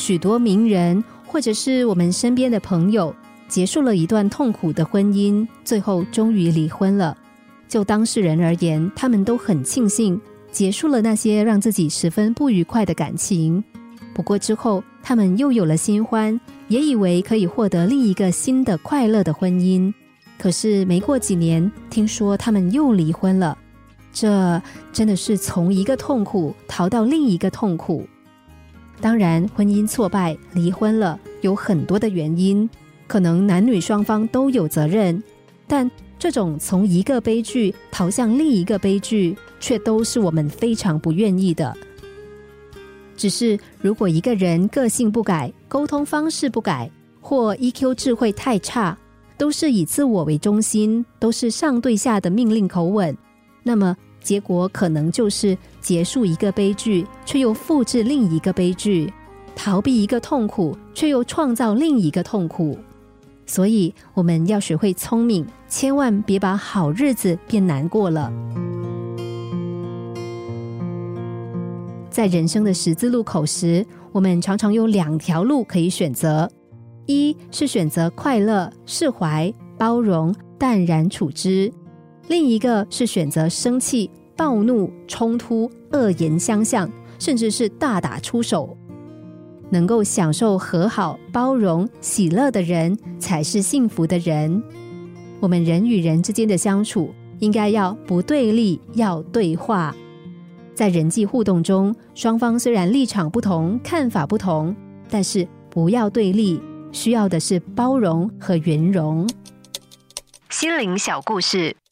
许多名人或者是我们身边的朋友，结束了一段痛苦的婚姻，最后终于离婚了。就当事人而言，他们都很庆幸结束了那些让自己十分不愉快的感情。不过之后，他们又有了新欢，也以为可以获得另一个新的快乐的婚姻。可是没过几年，听说他们又离婚了。这真的是从一个痛苦逃到另一个痛苦。当然，婚姻挫败、离婚了，有很多的原因，可能男女双方都有责任。但这种从一个悲剧逃向另一个悲剧，却都是我们非常不愿意的。只是如果一个人个性不改、沟通方式不改，或 EQ 智慧太差，都是以自我为中心，都是上对下的命令口吻。那么结果可能就是结束一个悲剧，却又复制另一个悲剧；逃避一个痛苦，却又创造另一个痛苦。所以我们要学会聪明，千万别把好日子变难过了。在人生的十字路口时，我们常常有两条路可以选择：一是选择快乐、释怀、包容、淡然处之。另一个是选择生气、暴怒、冲突、恶言相向，甚至是大打出手。能够享受和好、包容、喜乐的人，才是幸福的人。我们人与人之间的相处，应该要不对立，要对话。在人际互动中，双方虽然立场不同、看法不同，但是不要对立，需要的是包容和圆融。心灵小故事。